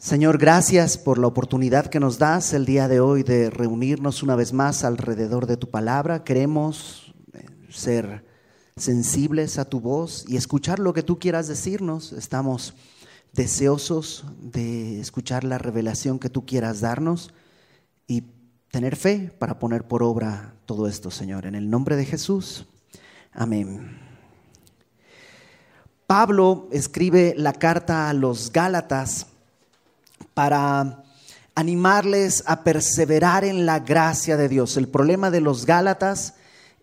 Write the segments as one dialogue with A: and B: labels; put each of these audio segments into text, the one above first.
A: Señor, gracias por la oportunidad que nos das el día de hoy de reunirnos una vez más alrededor de tu palabra. Queremos eh, ser sensibles a tu voz y escuchar lo que tú quieras decirnos. Estamos deseosos de escuchar la revelación que tú quieras darnos y tener fe para poner por obra todo esto, Señor. En el nombre de Jesús. Amén. Pablo escribe la carta a los Gálatas para animarles a perseverar en la gracia de Dios. El problema de los Gálatas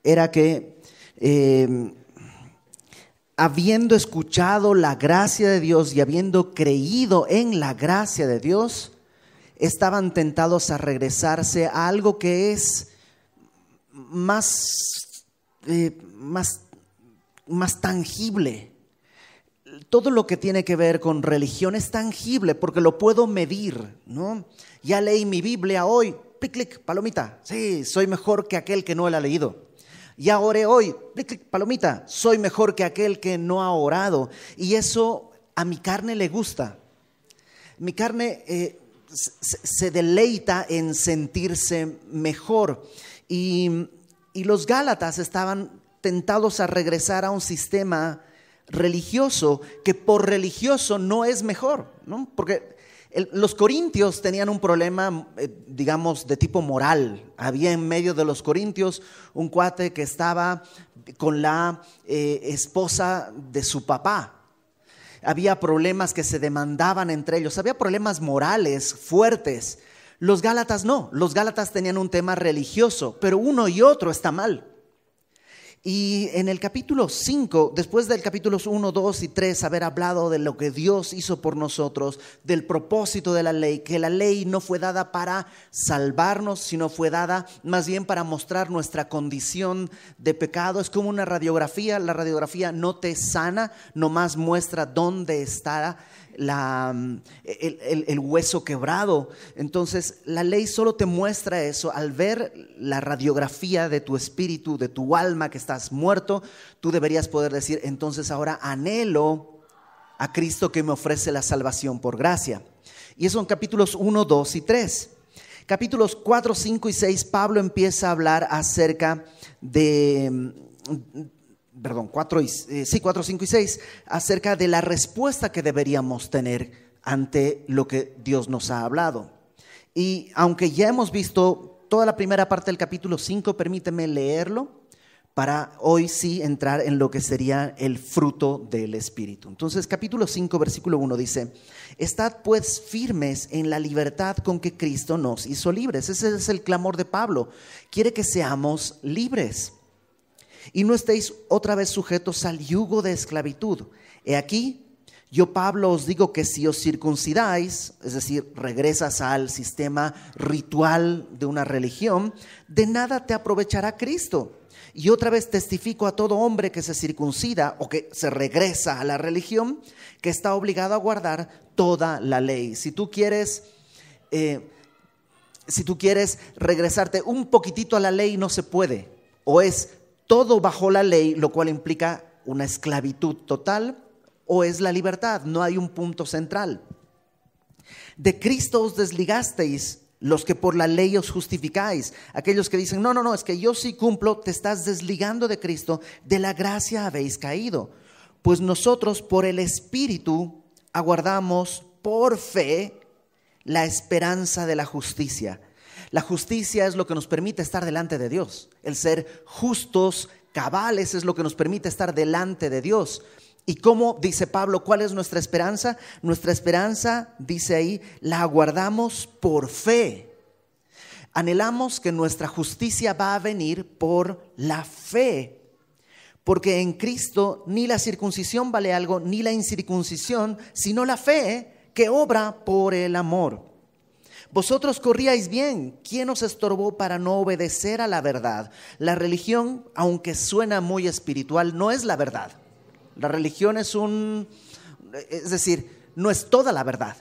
A: era que eh, habiendo escuchado la gracia de Dios y habiendo creído en la gracia de Dios, estaban tentados a regresarse a algo que es más, eh, más, más tangible todo lo que tiene que ver con religión es tangible porque lo puedo medir, ¿no? Ya leí mi Biblia hoy, clic, clic, palomita, sí, soy mejor que aquel que no la ha leído. Ya oré hoy, clic, clic, palomita, soy mejor que aquel que no ha orado. Y eso a mi carne le gusta. Mi carne eh, se deleita en sentirse mejor. Y, y los Gálatas estaban tentados a regresar a un sistema religioso que por religioso no es mejor, ¿no? Porque los corintios tenían un problema, eh, digamos, de tipo moral. Había en medio de los corintios un cuate que estaba con la eh, esposa de su papá. Había problemas que se demandaban entre ellos, había problemas morales fuertes. Los Gálatas no, los Gálatas tenían un tema religioso, pero uno y otro está mal. Y en el capítulo 5, después del capítulos 1, 2 y 3, haber hablado de lo que Dios hizo por nosotros, del propósito de la ley, que la ley no fue dada para salvarnos, sino fue dada más bien para mostrar nuestra condición de pecado. Es como una radiografía, la radiografía no te sana, nomás muestra dónde está la, el, hueso quebrado. Entonces, la ley solo te muestra eso. Al ver la radiografía de tu espíritu, de tu alma que estás muerto, tú deberías poder decir, entonces ahora anhelo a Cristo que me ofrece la salvación por gracia. Y eso en capítulos 1, 2 y 3. Capítulos 4, 5 y 6, Pablo empieza a hablar acerca de perdón, 4, y, eh, sí, 4, 5 y 6, acerca de la respuesta que deberíamos tener ante lo que Dios nos ha hablado. Y aunque ya hemos visto toda la primera parte del capítulo 5, permíteme leerlo para hoy sí entrar en lo que sería el fruto del Espíritu. Entonces, capítulo 5, versículo 1 dice, Estad pues firmes en la libertad con que Cristo nos hizo libres. Ese es el clamor de Pablo. Quiere que seamos libres y no estéis otra vez sujetos al yugo de esclavitud. He aquí, yo Pablo os digo que si os circuncidáis, es decir, regresas al sistema ritual de una religión, de nada te aprovechará Cristo. Y otra vez testifico a todo hombre que se circuncida o que se regresa a la religión, que está obligado a guardar toda la ley. Si tú quieres... Eh, si tú quieres regresarte un poquitito a la ley, no se puede. O es todo bajo la ley, lo cual implica una esclavitud total o es la libertad, no hay un punto central. De Cristo os desligasteis los que por la ley os justificáis, aquellos que dicen, no, no, no, es que yo sí cumplo, te estás desligando de Cristo, de la gracia habéis caído. Pues nosotros por el Espíritu aguardamos por fe la esperanza de la justicia. La justicia es lo que nos permite estar delante de Dios. El ser justos, cabales, es lo que nos permite estar delante de Dios. ¿Y cómo, dice Pablo, cuál es nuestra esperanza? Nuestra esperanza, dice ahí, la aguardamos por fe. Anhelamos que nuestra justicia va a venir por la fe. Porque en Cristo ni la circuncisión vale algo, ni la incircuncisión, sino la fe que obra por el amor. Vosotros corríais bien. ¿Quién os estorbó para no obedecer a la verdad? La religión, aunque suena muy espiritual, no es la verdad. La religión es un, es decir, no es toda la verdad.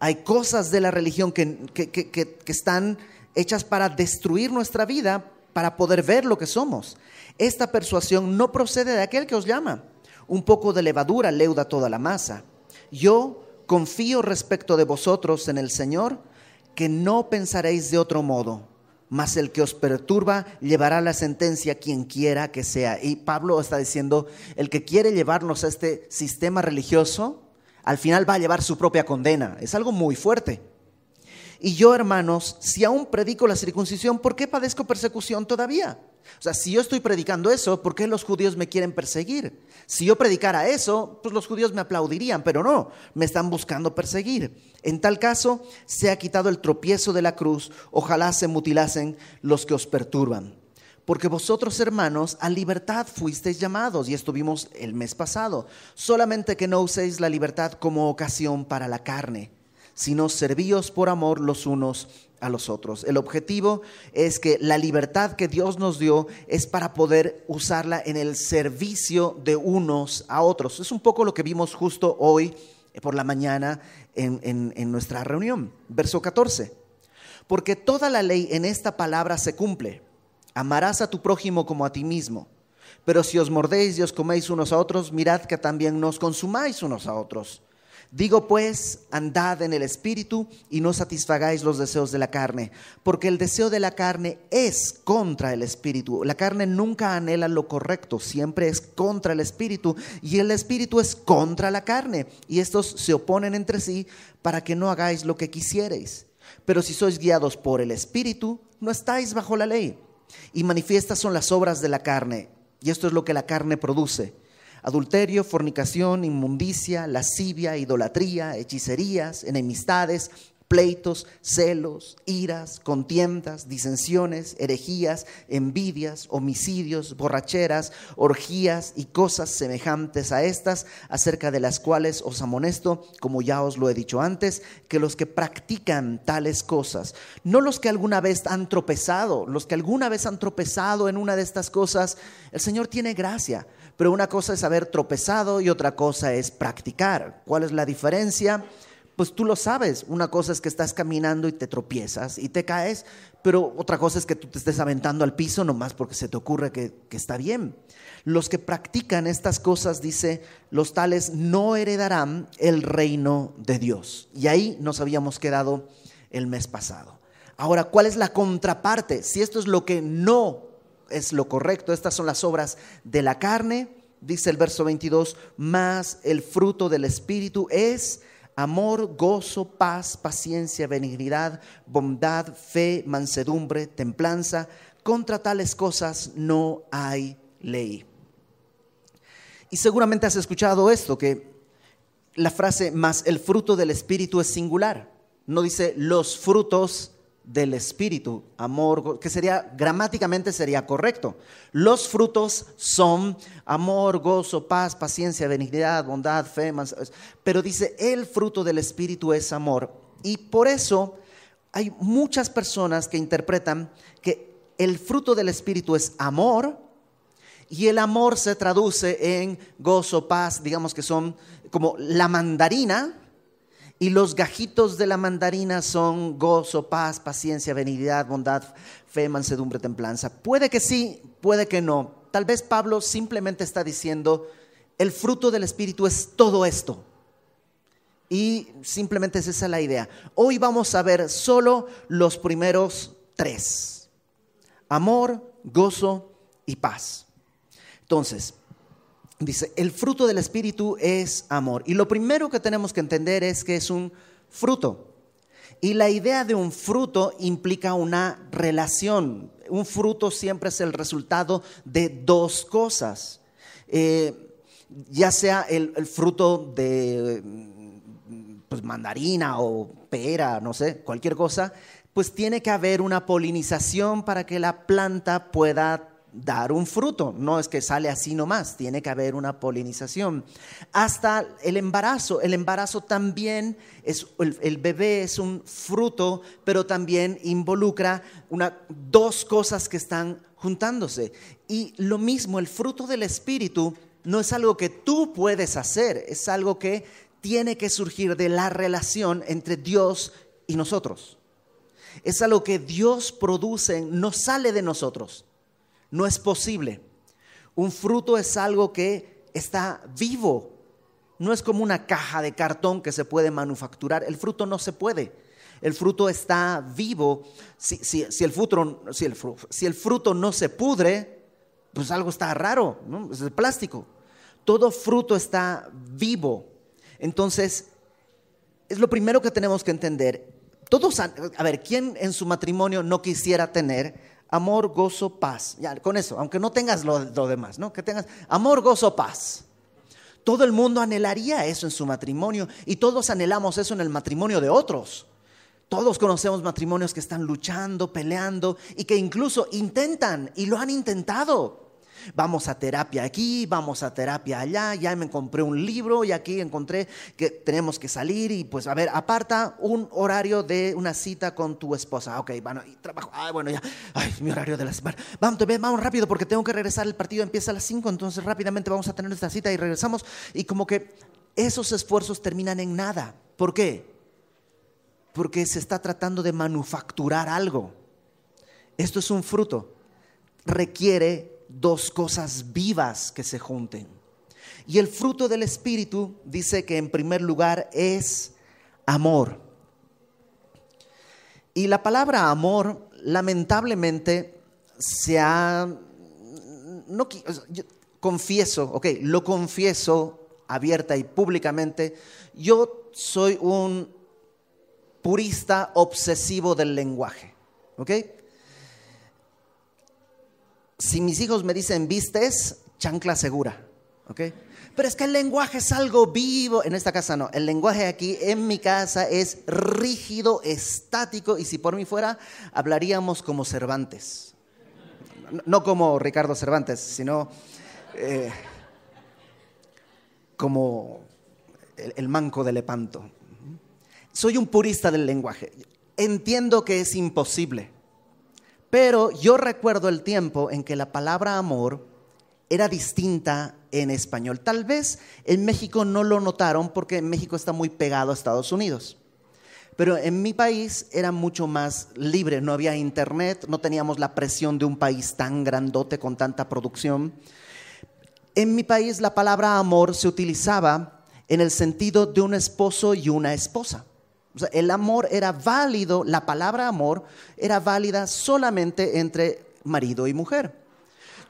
A: Hay cosas de la religión que, que, están hechas para destruir nuestra vida, para poder ver lo que somos. Esta persuasión no procede de aquel que os llama. Un poco de levadura leuda toda la masa. Yo confío respecto de vosotros en el Señor, que no pensaréis de otro modo, mas el que os perturba llevará la sentencia quien quiera que sea. Y Pablo está diciendo, el que quiere llevarnos a este sistema religioso, al final va a llevar su propia condena. Es algo muy fuerte. Y yo, hermanos, si aún predico la circuncisión, ¿por qué padezco persecución todavía? O sea, si yo estoy predicando eso, ¿por qué los judíos me quieren perseguir? Si yo predicara eso, pues los judíos me aplaudirían, pero no, me están buscando perseguir. En tal caso, se ha quitado el tropiezo de la cruz, ojalá se mutilasen los que os perturban. Porque vosotros, hermanos, a libertad fuisteis llamados, y estuvimos el mes pasado, solamente que no uséis la libertad como ocasión para la carne sino servíos por amor los unos a los otros. El objetivo es que la libertad que Dios nos dio es para poder usarla en el servicio de unos a otros. Es un poco lo que vimos justo hoy por la mañana en, en nuestra reunión. Verso 14. Porque toda la ley en esta palabra se cumple. Amarás a tu prójimo como a ti mismo. Pero si os mordéis y os coméis unos a otros, mirad que también nos consumáis unos a otros. Digo pues, andad en el Espíritu y no satisfagáis los deseos de la carne, porque el deseo de la carne es contra el Espíritu. La carne nunca anhela lo correcto, siempre es contra el Espíritu, y el Espíritu es contra la carne, y estos se oponen entre sí para que no hagáis lo que quisierais. Pero si sois guiados por el Espíritu, no estáis bajo la ley. Y manifiestas son las obras de la carne, y esto es lo que la carne produce adulterio, fornicación, inmundicia, lascivia, idolatría, hechicerías, enemistades, pleitos, celos, iras, contiendas, disensiones, herejías, envidias, homicidios, borracheras, orgías y cosas semejantes a estas, acerca de las cuales os amonesto, como ya os lo he dicho antes, que los que practican tales cosas, no los que alguna vez han tropezado, los que alguna vez han tropezado en una de estas cosas, el Señor tiene gracia pero una cosa es haber tropezado y otra cosa es practicar. ¿Cuál es la diferencia? Pues tú lo sabes. Una cosa es que estás caminando y te tropiezas y te caes, pero otra cosa es que tú te estés aventando al piso nomás porque se te ocurre que, que está bien. Los que practican estas cosas, dice, los tales no heredarán el reino de Dios. Y ahí nos habíamos quedado el mes pasado. Ahora, ¿cuál es la contraparte? Si esto es lo que no es lo correcto. Estas son las obras de la carne, dice el verso 22, más el fruto del Espíritu es amor, gozo, paz, paciencia, benignidad, bondad, fe, mansedumbre, templanza. Contra tales cosas no hay ley. Y seguramente has escuchado esto, que la frase más el fruto del Espíritu es singular. No dice los frutos del Espíritu, amor, que sería, gramáticamente sería correcto. Los frutos son amor, gozo, paz, paciencia, benignidad, bondad, fe, pero dice, el fruto del Espíritu es amor. Y por eso hay muchas personas que interpretan que el fruto del Espíritu es amor y el amor se traduce en gozo, paz, digamos que son como la mandarina, y los gajitos de la mandarina son gozo, paz, paciencia, benignidad, bondad, fe, mansedumbre, templanza. Puede que sí, puede que no. Tal vez Pablo simplemente está diciendo, el fruto del Espíritu es todo esto. Y simplemente es esa la idea. Hoy vamos a ver solo los primeros tres. Amor, gozo y paz. Entonces, dice, el fruto del Espíritu es amor. Y lo primero que tenemos que entender es que es un fruto. Y la idea de un fruto implica una relación. Un fruto siempre es el resultado de dos cosas. Eh, ya sea el, fruto de pues, mandarina o pera, no sé, cualquier cosa, pues tiene que haber una polinización para que la planta pueda dar un fruto. No es que sale así nomás, tiene que haber una polinización. Hasta el embarazo. El embarazo también es, el, bebé es un fruto, pero también involucra una, dos cosas que están juntándose. Y lo mismo, el fruto del Espíritu no es algo que tú puedes hacer, es algo que tiene que surgir de la relación entre Dios y nosotros. Es algo que Dios produce, no sale de nosotros no es posible. Un fruto es algo que está vivo, no es como una caja de cartón que se puede manufacturar. El fruto no se puede. El fruto está vivo. Si, el, fruto, si, el, si fruto, no se pudre, pues algo está raro, ¿no? es plástico. Todo fruto está vivo. Entonces, es lo primero que tenemos que entender. Todos, a ver, ¿quién en su matrimonio no quisiera tener amor, gozo, paz? Ya, con eso, aunque no tengas lo, lo demás, ¿no? Que tengas amor, gozo, paz. Todo el mundo anhelaría eso en su matrimonio y todos anhelamos eso en el matrimonio de otros. Todos conocemos matrimonios que están luchando, peleando y que incluso intentan y lo han intentado. Vamos a terapia aquí, vamos a terapia allá, ya me compré un libro y aquí encontré que tenemos que salir y pues a ver, aparta un horario de una cita con tu esposa. Ok, bueno, y trabajo, ay, bueno, ya, ay, mi horario de la semana. Vamos, vamos rápido porque tengo que regresar, el partido empieza a las 5, entonces rápidamente vamos a tener esta cita y regresamos y como que esos esfuerzos terminan en nada. ¿Por qué? Porque se está tratando de manufacturar algo. Esto es un fruto. Requiere dos cosas vivas que se junten. Y el fruto del Espíritu dice que en primer lugar es amor. Y la palabra amor, lamentablemente, se ha... No, confieso, ok, lo confieso abierta y públicamente, yo soy un purista obsesivo del lenguaje, ¿ok? Si mis hijos me dicen vistes, chancla segura. ¿ok? Pero es que el lenguaje es algo vivo. En esta casa no. El lenguaje aquí en mi casa es rígido, estático. Y si por mí fuera, hablaríamos como Cervantes. No como Ricardo Cervantes, sino eh, como el, el manco de Lepanto. Soy un purista del lenguaje. Entiendo que es imposible pero yo recuerdo el tiempo en que la palabra amor era distinta en español. Tal vez en México no lo notaron porque México está muy pegado a Estados Unidos. Pero en mi país era mucho más libre, no había internet, no teníamos la presión de un país tan grandote con tanta producción. En mi país la palabra amor se utilizaba en el sentido de un esposo y una esposa el amor era válido, la palabra amor era válida solamente entre marido y mujer.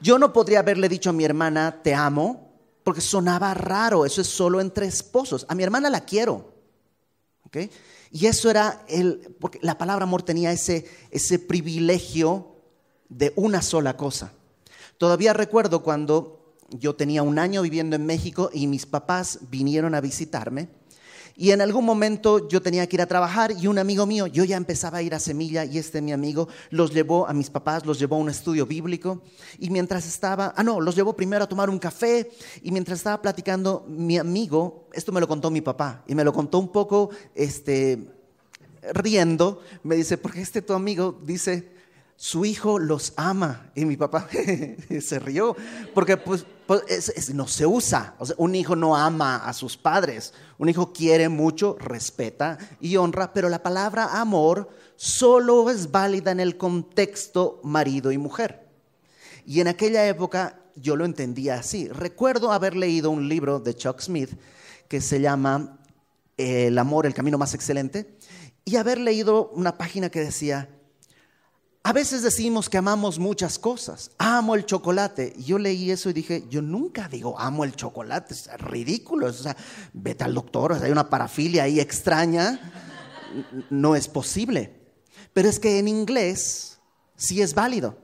A: Yo no podría haberle dicho a mi hermana, te amo, porque sonaba raro, eso es solo entre esposos. A mi hermana la quiero. Y eso era el, porque la palabra amor tenía ese, ese privilegio de una sola cosa. Todavía recuerdo cuando yo tenía un año viviendo en México y mis papás vinieron a visitarme y en algún momento yo tenía que ir a trabajar y un amigo mío, yo ya empezaba a ir a Semilla y este mi amigo los llevó a mis papás, los llevó a un estudio bíblico. Y mientras estaba, ah no, los llevó primero a tomar un café. Y mientras estaba platicando mi amigo, esto me lo contó mi papá y me lo contó un poco este riendo, me dice, porque este tu amigo dice, su hijo los ama. Y mi papá se rió, porque pues, pues no se usa. un hijo no ama a sus padres. Un hijo quiere mucho, respeta y honra, pero la palabra amor solo es válida en el contexto marido y mujer. Y en aquella época yo lo entendía así. Recuerdo haber leído un libro de Chuck Smith que se llama El amor, el camino más excelente, y haber leído una página que decía, a veces decimos que amamos muchas cosas. Amo el chocolate. yo leí eso y dije, yo nunca digo amo el chocolate. Es ridículo. O sea, vete al doctor, hay una parafilia ahí extraña. No es posible. Pero es que en inglés sí es válido.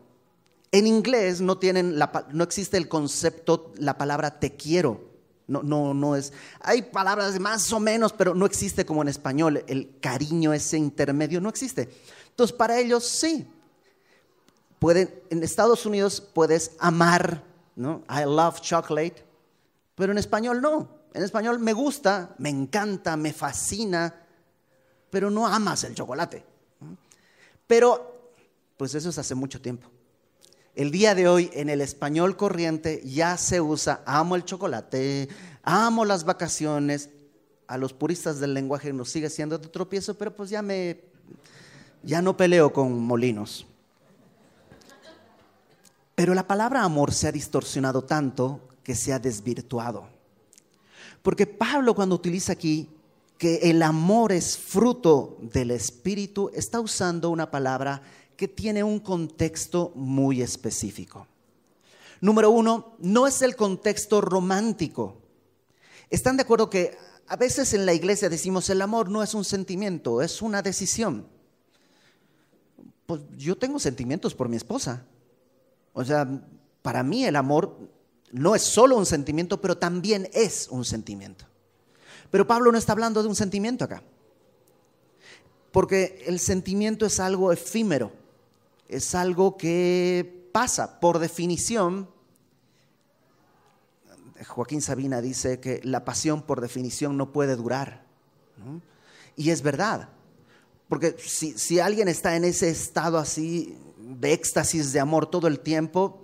A: En inglés no, tienen no existe el concepto, la palabra te quiero. No, no, no es. Hay palabras más o menos, pero no existe como en español. El cariño, ese intermedio, no existe. Entonces, para ellos sí, en Estados Unidos puedes amar, ¿no? I love chocolate, pero en español no. En español me gusta, me encanta, me fascina, pero no amas el chocolate. Pero, pues eso es hace mucho tiempo. El día de hoy en el español corriente ya se usa amo el chocolate, amo las vacaciones. A los puristas del lenguaje nos sigue siendo de tropiezo, pero pues ya me ya no peleo con molinos. Pero la palabra amor se ha distorsionado tanto que se ha desvirtuado. Porque Pablo cuando utiliza aquí que el amor es fruto del Espíritu, está usando una palabra que tiene un contexto muy específico. Número uno, no es el contexto romántico. ¿Están de acuerdo que a veces en la iglesia decimos el amor no es un sentimiento, es una decisión? Pues yo tengo sentimientos por mi esposa. O sea, para mí el amor no es solo un sentimiento, pero también es un sentimiento. Pero Pablo no está hablando de un sentimiento acá. Porque el sentimiento es algo efímero, es algo que pasa. Por definición, Joaquín Sabina dice que la pasión por definición no puede durar. Y es verdad. Porque si, si, alguien está en ese estado así de éxtasis de amor todo el tiempo,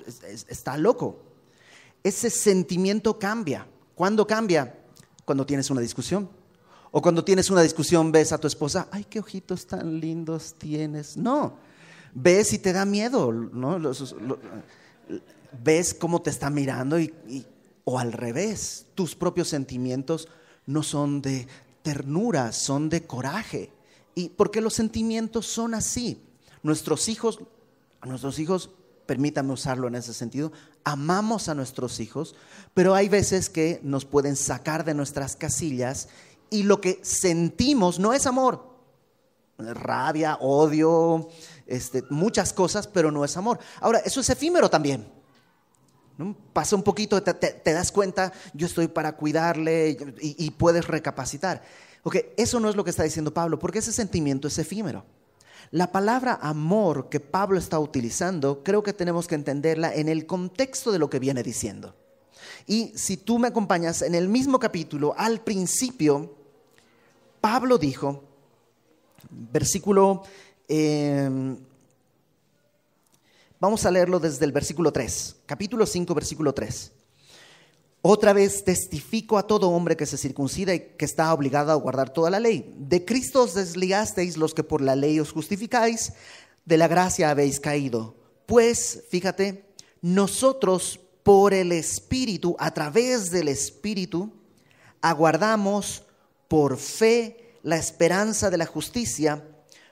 A: está loco. Ese sentimiento cambia. ¿Cuándo cambia? Cuando tienes una discusión. O cuando tienes una discusión ves a tu esposa, ay, qué ojitos tan lindos tienes. No, ves y te da miedo, ¿no? ves cómo te está mirando y, o al revés, tus propios sentimientos no son de ternura, son de coraje. Y porque los sentimientos son así. Nuestros hijos, a nuestros hijos, permítame usarlo en ese sentido, amamos a nuestros hijos, pero hay veces que nos pueden sacar de nuestras casillas y lo que sentimos no es amor. Rabia, odio, este, muchas cosas, pero no es amor. Ahora, eso es efímero también. Pasa un poquito, te, das cuenta, yo estoy para cuidarle y, y puedes recapacitar. Ok, eso no es lo que está diciendo Pablo, porque ese sentimiento es efímero. La palabra amor que Pablo está utilizando, creo que tenemos que entenderla en el contexto de lo que viene diciendo. Y si tú me acompañas en el mismo capítulo, al principio, Pablo dijo, versículo, em, vamos a leerlo desde el versículo 3, capítulo 5, versículo 3. Otra vez testifico a todo hombre que se circuncida y que está obligado a guardar toda la ley. De Cristo os desligasteis los que por la ley os justificáis, de la gracia habéis caído. Pues, fíjate, nosotros por el Espíritu, a través del Espíritu, aguardamos por fe la esperanza de la justicia,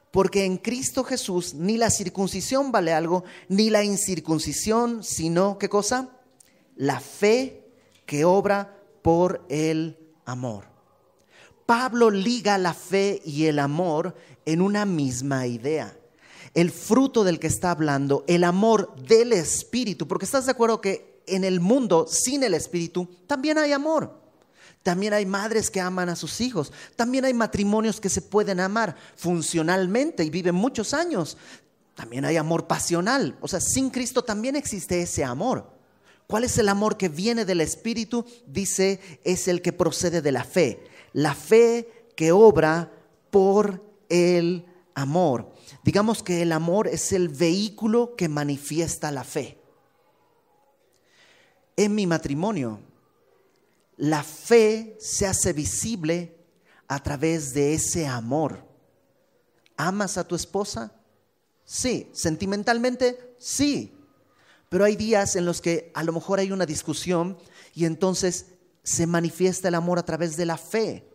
A: porque en Cristo Jesús ni la circuncisión vale algo, ni la incircuncisión, sino, ¿qué cosa? La fe que obra por el amor. Pablo liga la fe y el amor en una misma idea. El fruto del que está hablando, el amor del Espíritu, porque estás de acuerdo que en el mundo sin el Espíritu también hay amor. También hay madres que aman a sus hijos. También hay matrimonios que se pueden amar funcionalmente y viven muchos años. También hay amor pasional. O sea, sin Cristo también existe ese amor. ¿Cuál es el amor que viene del Espíritu? Dice, es el que procede de la fe. La fe que obra por el amor. Digamos que el amor es el vehículo que manifiesta la fe. En mi matrimonio, la fe se hace visible a través de ese amor. ¿Amas a tu esposa? Sí. ¿Sentimentalmente? Sí. Pero hay días en los que a lo mejor hay una discusión y entonces se manifiesta el amor a través de la fe.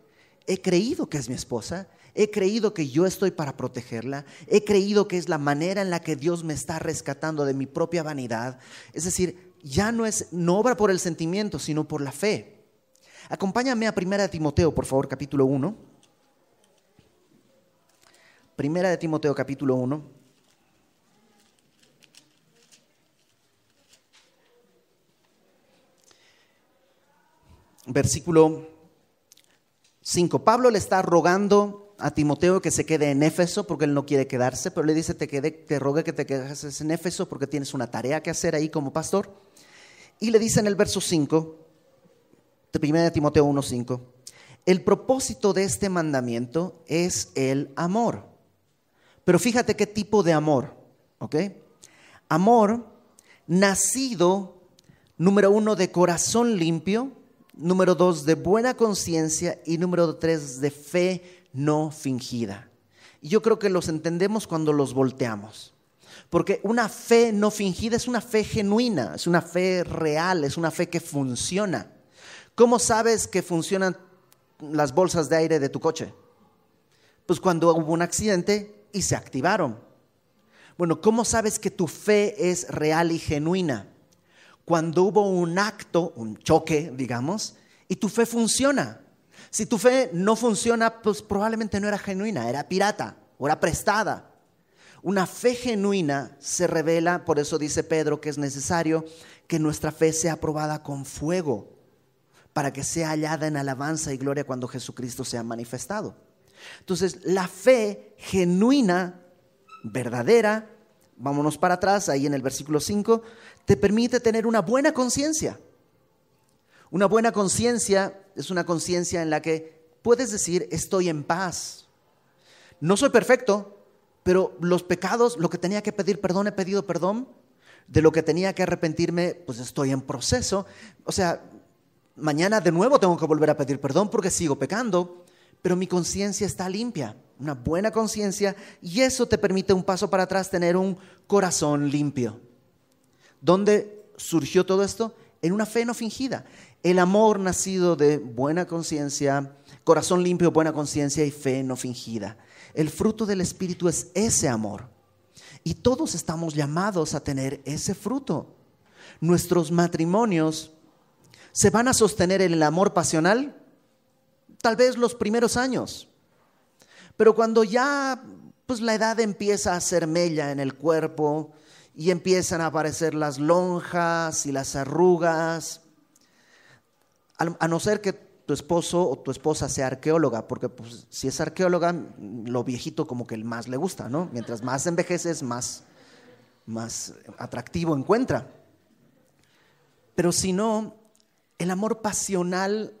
A: He creído que es mi esposa, he creído que yo estoy para protegerla, he creído que es la manera en la que Dios me está rescatando de mi propia vanidad. Es decir, ya no es no obra por el sentimiento, sino por la fe. Acompáñame a Primera de Timoteo, por favor, capítulo 1. Primera de Timoteo, capítulo 1. Versículo 5. Pablo le está rogando a Timoteo que se quede en Éfeso porque él no quiere quedarse, pero le dice, te, quede, te rogue que te quedes en Éfeso porque tienes una tarea que hacer ahí como pastor. Y le dice en el verso 5, de 1 Timoteo 1.5, el propósito de este mandamiento es el amor. Pero fíjate qué tipo de amor, ¿ok? Amor nacido, número uno, de corazón limpio, número dos, de buena conciencia y número tres, de fe no fingida. Y yo creo que los entendemos cuando los volteamos. Porque una fe no fingida es una fe genuina, es una fe real, es una fe que funciona. ¿Cómo sabes que funcionan las bolsas de aire de tu coche? Pues cuando hubo un accidente y se activaron. Bueno, ¿cómo sabes que tu fe es real y genuina? Cuando hubo un acto, un choque, digamos, y tu fe funciona. Si tu fe no funciona, pues probablemente no era genuina, era pirata o era prestada. Una fe genuina se revela, por eso dice Pedro que es necesario que nuestra fe sea aprobada con fuego, para que sea hallada en alabanza y gloria cuando Jesucristo sea manifestado. Entonces, la fe genuina, verdadera, vámonos para atrás, ahí en el versículo 5, te permite tener una buena conciencia. Una buena conciencia es una conciencia en la que puedes decir, estoy en paz. No soy perfecto, pero los pecados, lo que tenía que pedir perdón, he pedido perdón. De lo que tenía que arrepentirme, pues estoy en proceso. O sea, mañana de nuevo tengo que volver a pedir perdón porque sigo pecando, pero mi conciencia está limpia, una buena conciencia, y eso te permite un paso para atrás, tener un corazón limpio. ¿Dónde surgió todo esto? En una fe no fingida. El amor nacido de buena conciencia, corazón limpio, buena conciencia y fe no fingida. El fruto del Espíritu es ese amor. Y todos estamos llamados a tener ese fruto. Nuestros matrimonios se van a sostener en el amor pasional, tal vez los primeros años. Pero cuando ya pues la edad empieza a ser mella en el cuerpo y empiezan a aparecer las lonjas y las arrugas, a no ser que tu esposo o tu esposa sea arqueóloga, porque pues, si es arqueóloga, lo viejito como que más le gusta, ¿no? Mientras más envejeces, más, más atractivo encuentra. Pero si no, el amor pasional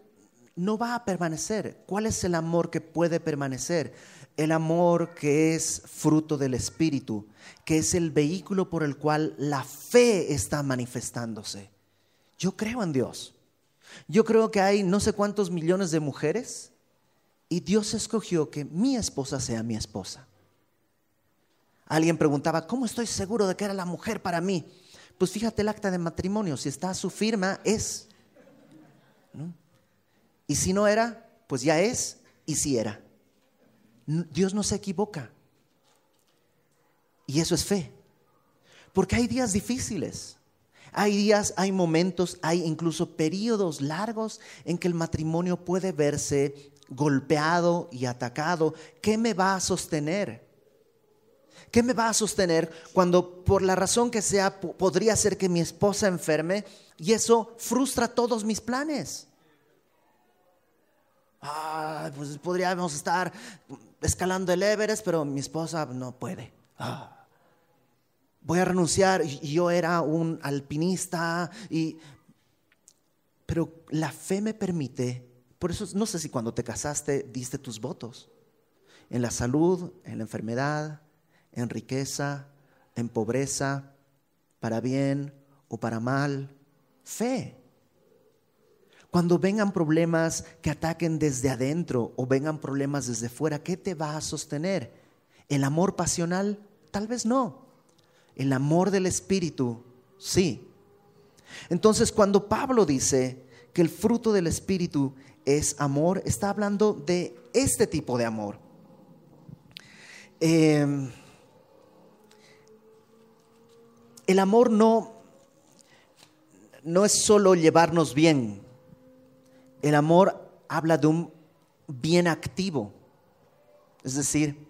A: no va a permanecer. ¿Cuál es el amor que puede permanecer? El amor que es fruto del Espíritu, que es el vehículo por el cual la fe está manifestándose. Yo creo en Dios. Yo creo que hay no sé cuántos millones de mujeres y Dios escogió que mi esposa sea mi esposa. Alguien preguntaba, ¿cómo estoy seguro de que era la mujer para mí? Pues fíjate el acta de matrimonio, si está su firma, es. Y si no era, pues ya es, y si era. Dios no se equivoca. Y eso es fe. Porque hay días difíciles. Hay días, hay momentos, hay incluso periodos largos en que el matrimonio puede verse golpeado y atacado. ¿Qué me va a sostener? ¿Qué me va a sostener cuando por la razón que sea podría ser que mi esposa enferme y eso frustra todos mis planes? Ah, pues podríamos estar escalando el Everest, pero mi esposa no puede. Ah voy a renunciar. Yo era un alpinista, y, pero la fe me permite, por eso no sé si cuando te casaste diste tus votos, en la salud, en la enfermedad, en riqueza, en pobreza, para bien o para mal, fe. Cuando vengan problemas que ataquen desde adentro o vengan problemas desde fuera, ¿qué te va a sostener? ¿El amor pasional? Tal vez no. El amor del Espíritu, sí. Entonces, cuando Pablo dice que el fruto del Espíritu es amor, está hablando de este tipo de amor. Em, el amor no, no es solo llevarnos bien. El amor habla de un bien activo. Es decir,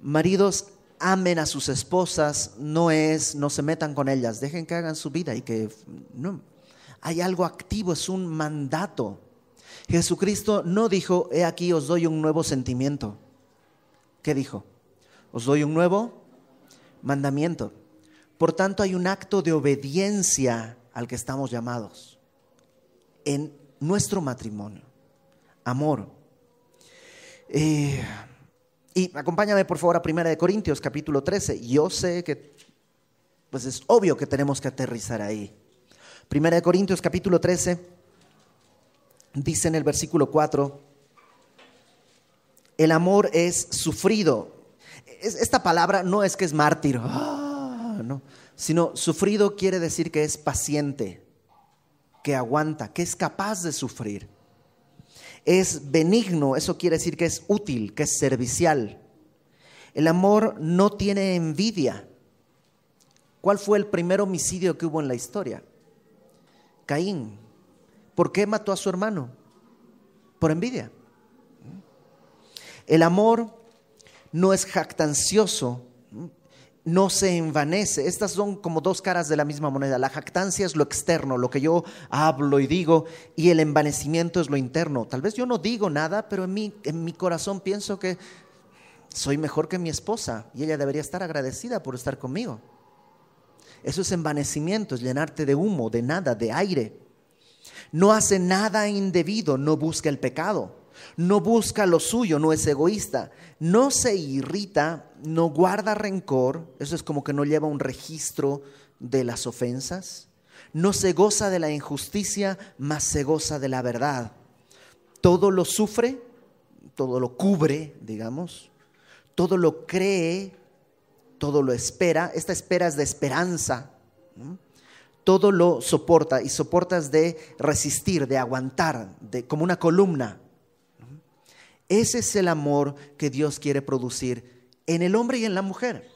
A: maridos, amen a sus esposas no es no se metan con ellas, dejen que hagan su vida y que no. Hay algo activo, es un mandato. Jesucristo no dijo, he aquí os doy un nuevo sentimiento. ¿Qué dijo? Os doy un nuevo mandamiento. Por tanto, hay un acto de obediencia al que estamos llamados en nuestro matrimonio. Amor. Eh, y acompáñame por favor a 1 Corintios capítulo 13. Yo sé que pues es obvio que tenemos que aterrizar ahí. 1 Corintios capítulo 13 dice en el versículo 4, el amor es sufrido. Esta palabra no es que es mártir, ah, no, sino sufrido quiere decir que es paciente, que aguanta, que es capaz de sufrir. Es benigno, eso quiere decir que es útil, que es servicial. El amor no tiene envidia. ¿Cuál fue el primer homicidio que hubo en la historia? Caín. ¿Por qué mató a su hermano? Por envidia. El amor no es jactancioso, no se envanece. Estas son como dos caras de la misma moneda. La jactancia es lo externo, lo que yo hablo y digo, y el envanecimiento es lo interno. Tal vez yo no digo nada, pero en mi, en mi corazón pienso que soy mejor que mi esposa y ella debería estar agradecida por estar conmigo. Eso es envanecimiento, es llenarte de humo, de nada, de aire. No hace nada indebido, no busca el pecado no busca lo suyo, no es egoísta, no se irrita, no guarda rencor, eso es como que no lleva un registro de las ofensas, no se goza de la injusticia, mas se goza de la verdad. Todo lo sufre, todo lo cubre, digamos, todo lo cree, todo lo espera, esta espera es de esperanza. todo lo soporta y soportas de resistir, de aguantar, de, como una columna. Ese es el amor que Dios quiere producir en el hombre y en la mujer.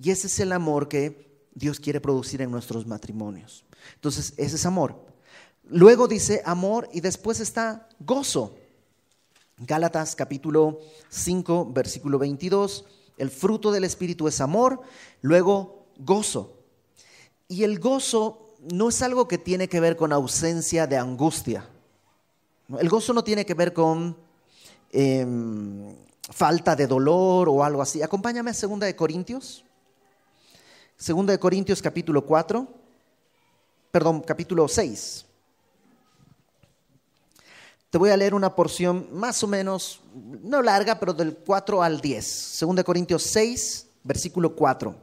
A: Y ese es el amor que Dios quiere producir en nuestros matrimonios. Entonces, ese es amor. Luego dice amor y después está gozo. Gálatas capítulo 5, versículo 22. El fruto del Espíritu es amor, luego gozo. Y el gozo no es algo que tiene que ver con ausencia de angustia. El gozo no tiene que ver con Em, falta de dolor o algo así. Acompáñame a 2 de Corintios. 2 de Corintios capítulo 4, perdón, capítulo 6. Te voy a leer una porción más o menos, no larga, pero del 4 al 10. 2 de Corintios 6, versículo 4.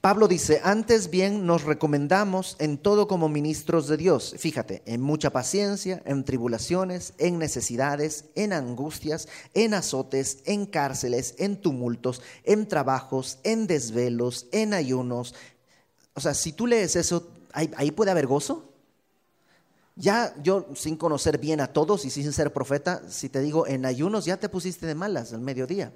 A: Pablo dice, antes bien nos recomendamos en todo como ministros de Dios. Fíjate, en mucha paciencia, en tribulaciones, en necesidades, en angustias, en azotes, en cárceles, en tumultos, en trabajos, en desvelos, en ayunos. O sea, si tú lees eso, ahí, puede haber gozo. Ya yo, sin conocer bien a todos y sin ser profeta, si te digo en ayunos, ya te pusiste de malas al mediodía.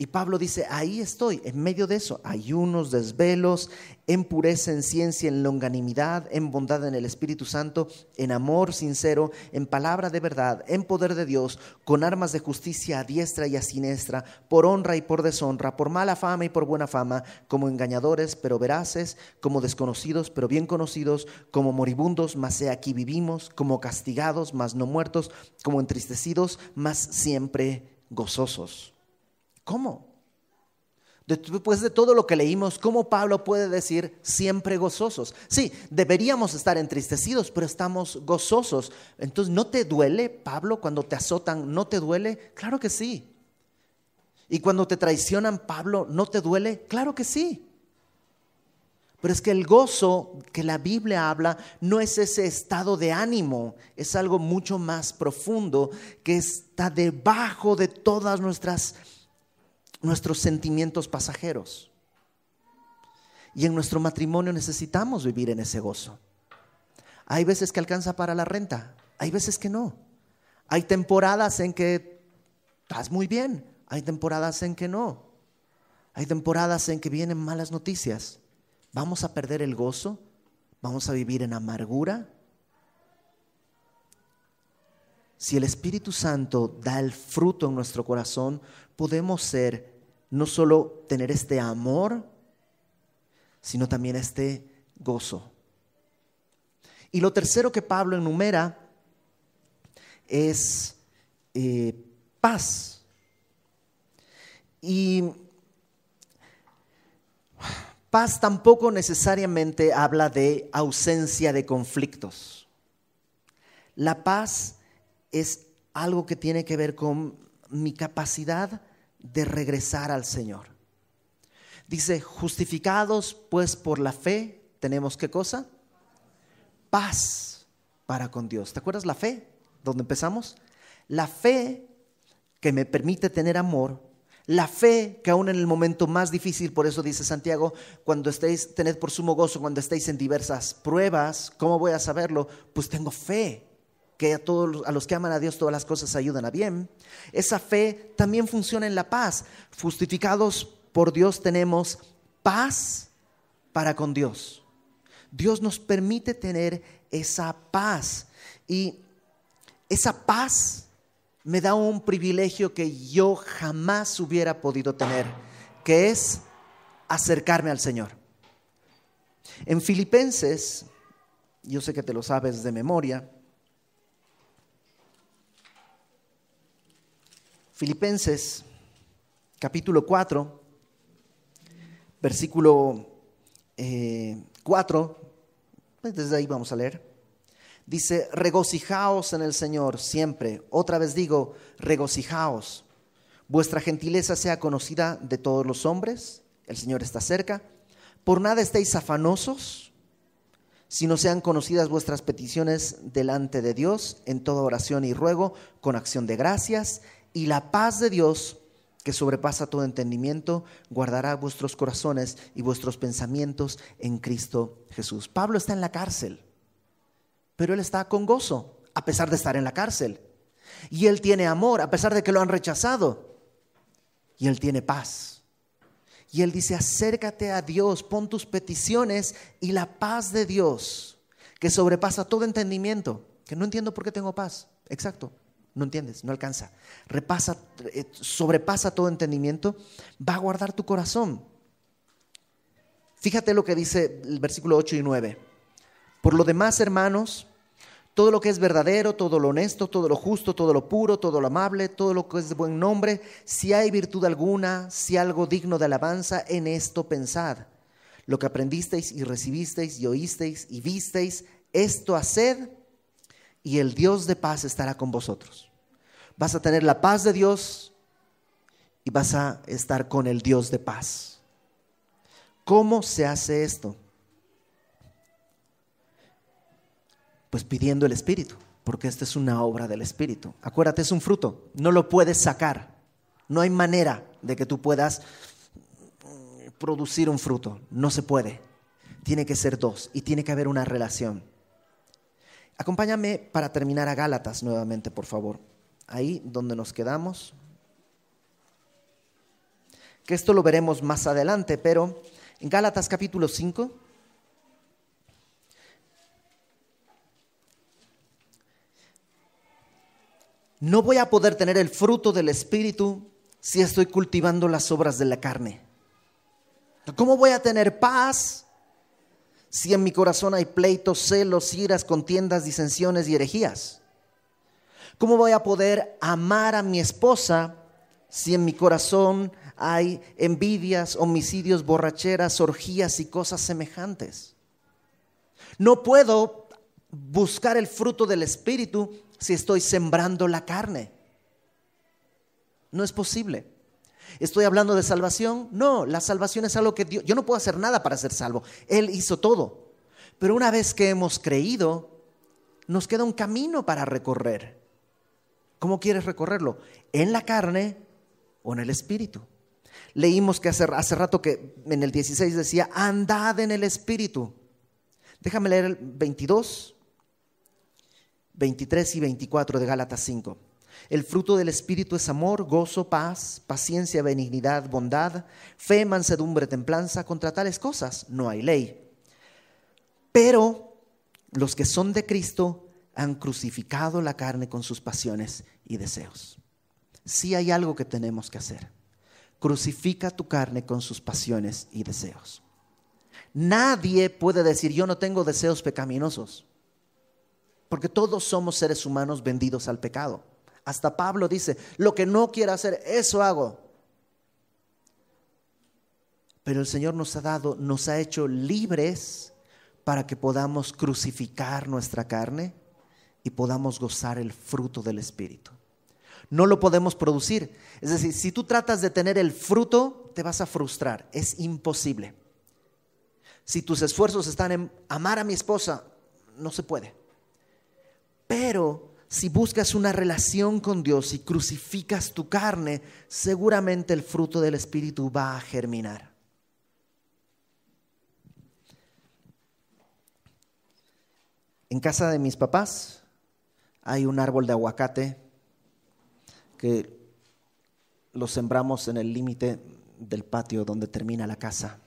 A: Y Pablo dice, ahí estoy, en medio de eso, ayunos, desvelos, en pureza, en ciencia, en longanimidad, en bondad en el Espíritu Santo, en amor sincero, en palabra de verdad, en poder de Dios, con armas de justicia a diestra y a siniestra, por honra y por deshonra, por mala fama y por buena fama, como engañadores pero veraces, como desconocidos pero bien conocidos, como moribundos, mas he aquí vivimos, como castigados, mas no muertos, como entristecidos, mas siempre gozosos. ¿Cómo? Después de todo lo que leímos, ¿cómo Pablo puede decir siempre gozosos? Sí, deberíamos estar entristecidos, pero estamos gozosos. Entonces, ¿no te duele, Pablo, cuando te azotan? ¿No te duele? Claro que sí. ¿Y cuando te traicionan, Pablo, no te duele? Claro que sí. Pero es que el gozo que la Biblia habla no es ese estado de ánimo, es algo mucho más profundo que está debajo de todas nuestras nuestros sentimientos pasajeros. Y en nuestro matrimonio necesitamos vivir en ese gozo. Hay veces que alcanza para la renta, hay veces que no. Hay temporadas en que estás muy bien, hay temporadas en que no. Hay temporadas en que vienen malas noticias. ¿Vamos a perder el gozo? ¿Vamos a vivir en amargura? Si el Espíritu Santo da el fruto en nuestro corazón, podemos ser, no solo tener este amor, sino también este gozo. Y lo tercero que Pablo enumera es eh, paz. Y paz tampoco necesariamente habla de ausencia de conflictos. La paz es algo que tiene que ver con mi capacidad de regresar al Señor. Dice, justificados pues por la fe, tenemos qué cosa? Paz para con Dios. ¿Te acuerdas la fe? ¿Dónde empezamos? La fe que me permite tener amor, La fe que aún en el momento más difícil, por eso dice Santiago, cuando estéis, tened por sumo gozo cuando estéis en diversas pruebas, ¿cómo voy a saberlo? Pues tengo fe, que a todos a los que aman a Dios todas las cosas ayudan a bien. Esa fe también funciona en la paz. Justificados por Dios tenemos paz para con Dios. Dios nos permite tener esa paz y esa paz me da un privilegio que yo jamás hubiera podido tener, que es acercarme al Señor. En Filipenses, yo sé que te lo sabes de memoria, Filipenses capítulo 4, versículo 4, eh, pues desde ahí vamos a leer. Dice, regocijaos en el Señor siempre. Otra vez digo, regocijaos. Vuestra gentileza sea conocida de todos los hombres. El Señor está cerca. Por nada estéis afanosos, sino sean conocidas vuestras peticiones delante de Dios en toda oración y ruego, con acción de gracias. Y la paz de Dios, que sobrepasa todo entendimiento, guardará vuestros corazones y vuestros pensamientos en Cristo Jesús. Pablo está en la cárcel pero él está con gozo, a pesar de estar en la cárcel. Y él tiene amor, a pesar de que lo han rechazado. Y él tiene paz. Y él dice, acércate a Dios, pon tus peticiones y la paz de Dios, que sobrepasa todo entendimiento, que no entiendo por qué tengo paz. Exacto, no entiendes, no alcanza. Repasa, eh, sobrepasa todo entendimiento, va a guardar tu corazón. Fíjate lo que dice el versículo 8 y 9. Por lo demás, hermanos, todo lo que es verdadero, todo lo honesto, todo lo justo, todo lo puro, todo lo amable, todo lo que es de buen nombre, si hay virtud alguna, si algo digno de alabanza, en esto pensad. Lo que aprendisteis y recibisteis y oísteis y visteis, esto haced y el Dios de paz estará con vosotros. Vas a tener la paz de Dios y vas a estar con el Dios de paz. ¿Cómo se hace esto? Pues pidiendo el Espíritu, porque esta es una obra del Espíritu. Acuérdate, es un fruto, no lo puedes sacar. No hay manera de que tú puedas producir un fruto, no se puede. Tiene que ser dos y tiene que haber una relación. Acompáñame para terminar a Gálatas nuevamente, por favor. Ahí donde nos quedamos. Que esto lo veremos más adelante, pero en Gálatas capítulo 5. no voy a poder tener el fruto del Espíritu si estoy cultivando las obras de la carne. ¿Cómo voy a tener paz si en mi corazón hay pleitos, celos, iras, contiendas, disensiones y herejías? ¿Cómo voy a poder amar a mi esposa si en mi corazón hay envidias, homicidios, borracheras, orgías y cosas semejantes? No puedo buscar el fruto del Espíritu si estoy sembrando la carne. No es posible. ¿Estoy hablando de salvación? No, la salvación es algo que Dios, yo no puedo hacer nada para ser salvo. Él hizo todo. Pero una vez que hemos creído, nos queda un camino para recorrer. ¿Cómo quieres recorrerlo? ¿En la carne o en el espíritu? Leímos que hace, hace rato que en el 16 decía, andad en el espíritu. Déjame leer el 22. 23 y 24 de Gálatas 5. El fruto del Espíritu es amor, gozo, paz, paciencia, benignidad, bondad, fe, mansedumbre, templanza. Contra tales cosas no hay ley. Pero los que son de Cristo han crucificado la carne con sus pasiones y deseos. Sí hay algo que tenemos que hacer. Crucifica tu carne con sus pasiones y deseos. Nadie puede decir yo no tengo deseos pecaminosos. Porque todos somos seres humanos vendidos al pecado. Hasta Pablo dice, lo que no quiero hacer, eso hago. Pero el Señor nos ha dado, nos ha hecho libres para que podamos crucificar nuestra carne y podamos gozar el fruto del Espíritu. No lo podemos producir. Es decir, si tú tratas de tener el fruto, te vas a frustrar. Es imposible. Si tus esfuerzos están en amar a mi esposa, no se puede. Pero si buscas una relación con Dios y crucificas tu carne, seguramente el fruto del Espíritu va a germinar. En casa de mis papás hay un árbol de aguacate que lo sembramos en el límite del patio donde termina la casa,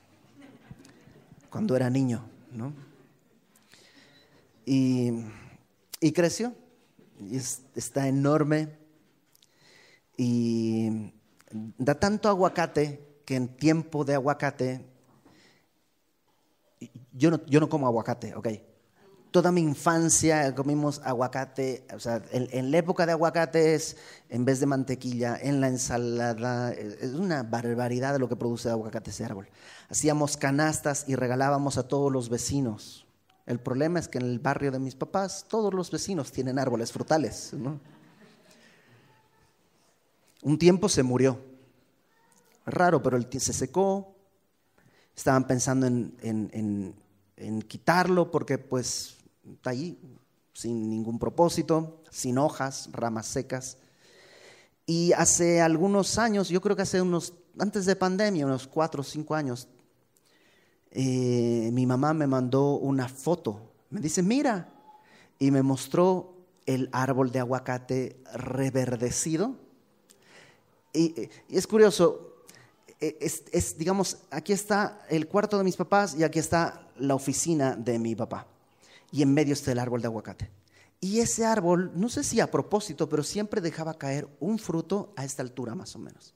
A: cuando era niño, ¿no? Y, y creció, y está enorme, y da tanto aguacate que en tiempo de aguacate, yo no, yo no como aguacate, ok, toda mi infancia comimos aguacate, o sea, en, la época de aguacate es en vez de mantequilla, en la ensalada, es una barbaridad de lo que produce aguacate ese árbol. Hacíamos canastas y regalábamos a todos los vecinos. El problema es que en el barrio de mis papás todos los vecinos tienen árboles frutales. Un tiempo se murió. Raro, pero el, se secó. Estaban pensando en, en quitarlo porque pues está ahí sin ningún propósito, sin hojas, ramas secas. Y hace algunos años, yo creo que hace unos, antes de pandemia, unos cuatro o cinco años, eh, mi mamá me mandó una foto. Me dice, mira, y me mostró el árbol de aguacate reverdecido. Y, es curioso, e, es, digamos, aquí está el cuarto de mis papás y aquí está la oficina de mi papá y en medio está el árbol de aguacate. Y ese árbol, no sé si a propósito, pero siempre dejaba caer un fruto a esta altura más o menos.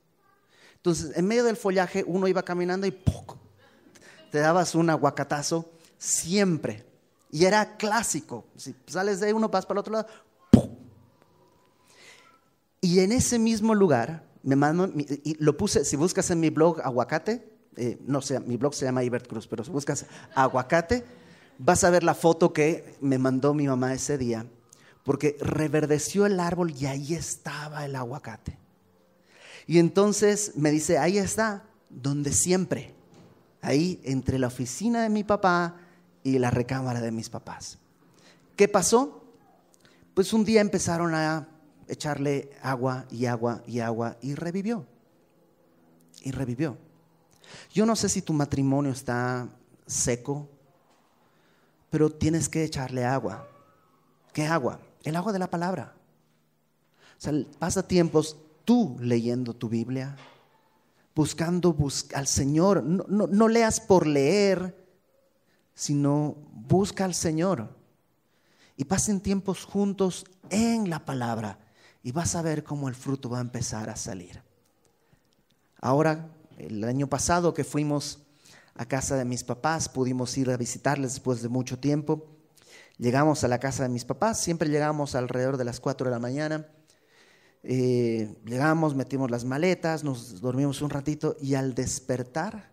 A: Entonces, en medio del follaje uno iba caminando y ¡poc! Te dabas un aguacatazo siempre. Y era clásico. Si sales de uno, vas para el otro lado. Y en ese mismo lugar, me mando, y lo puse, si buscas en mi blog aguacate, eh, no sé, mi blog se llama Ibert Cruz, pero si buscas aguacate, vas a ver la foto que me mandó mi mamá ese día, porque reverdeció el árbol y ahí estaba el aguacate. Y entonces me dice, ahí está, donde siempre, ahí entre la oficina de mi papá y la recámara de mis papás. ¿Qué pasó? Pues un día empezaron a echarle agua y agua y agua y revivió. Y revivió. Yo no sé si tu matrimonio está seco, pero tienes que echarle agua. ¿Qué agua? El agua de la palabra. O sea, pasa tiempos tú leyendo tu Biblia, buscando al Señor. No, no leas por leer, sino busca al Señor. Y pasen tiempos juntos en la palabra y vas a ver cómo el fruto va a empezar a salir. Ahora, el año pasado que fuimos a casa de mis papás, pudimos ir a visitarles después de mucho tiempo. Llegamos a la casa de mis papás, siempre llegamos alrededor de las 4 de la mañana. Eh, llegamos, metimos las maletas, nos dormimos un ratito y al despertar,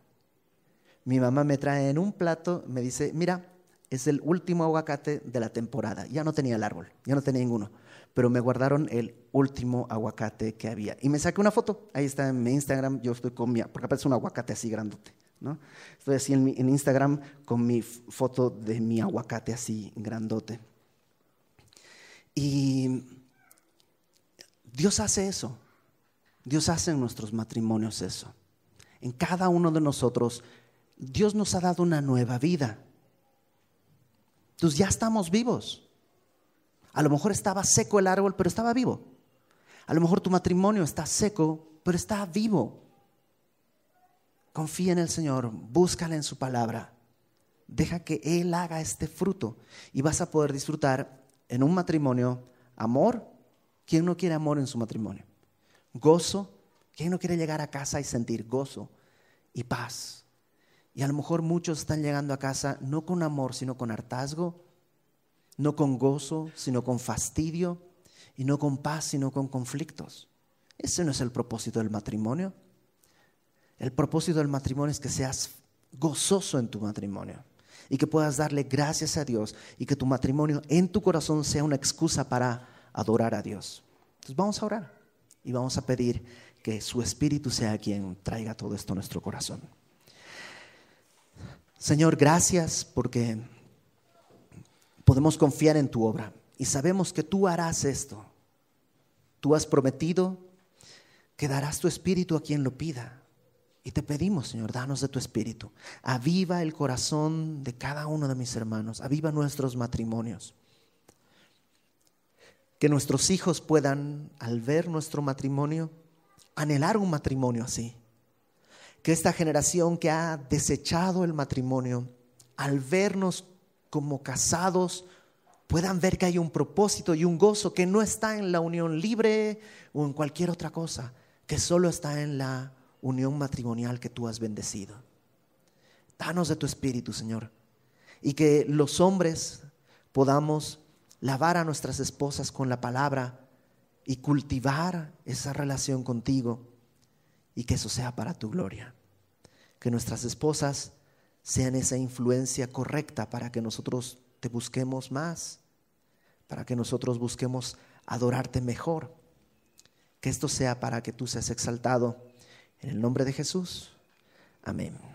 A: mi mamá me trae en un plato, me dice, mira, es el último aguacate de la temporada. Ya no tenía el árbol, ya no tenía ninguno, pero me guardaron el último aguacate que había. Y me saqué una foto, ahí está en mi Instagram, yo estoy con mi, porque aparece un aguacate así grandote. Estoy así en, en Instagram con mi foto de mi aguacate así grandote. Y Dios hace eso. Dios hace en nuestros matrimonios eso. En cada uno de nosotros, Dios nos ha dado una nueva vida. Entonces ya estamos vivos. A lo mejor estaba seco el árbol, pero estaba vivo. A lo mejor tu matrimonio está seco, pero está vivo. Confía en el Señor, búscale en su palabra. Deja que Él haga este fruto y vas a poder disfrutar en un matrimonio amor. ¿Quién no quiere amor en su matrimonio? Gozo. ¿Quién no quiere llegar a casa y sentir gozo y paz? Y a lo mejor muchos están llegando a casa no con amor, sino con hartazgo, no con gozo, sino con fastidio, y no con paz, sino con conflictos. Ese no es el propósito del matrimonio. El propósito del matrimonio es que seas gozoso en tu matrimonio y que puedas darle gracias a Dios y que tu matrimonio en tu corazón sea una excusa para adorar a Dios. Entonces vamos a orar y vamos a pedir que su Espíritu sea quien traiga todo esto a nuestro corazón. Señor, gracias porque podemos confiar en tu obra. y sabemos que tú harás esto. Tú has prometido que darás tu espíritu a quien lo pida. Y te pedimos, Señor, danos de tu espíritu. Aviva el corazón de cada uno de mis hermanos. Aviva nuestros matrimonios. Que nuestros hijos puedan, al ver nuestro matrimonio, anhelar un matrimonio así. Que esta generación que ha desechado el matrimonio, al vernos como casados, puedan ver que hay un propósito y un gozo que no está en la unión libre o en cualquier otra cosa, que solo está en la unión matrimonial que tú has bendecido. Danos de tu espíritu, Señor, y que los hombres podamos lavar a nuestras esposas con la palabra y cultivar esa relación contigo y que eso sea para tu gloria. Que nuestras esposas sean esa influencia correcta para que nosotros te busquemos más para que nosotros busquemos adorarte mejor. Que esto sea para que tú seas exaltado. En el nombre de Jesús. Amén.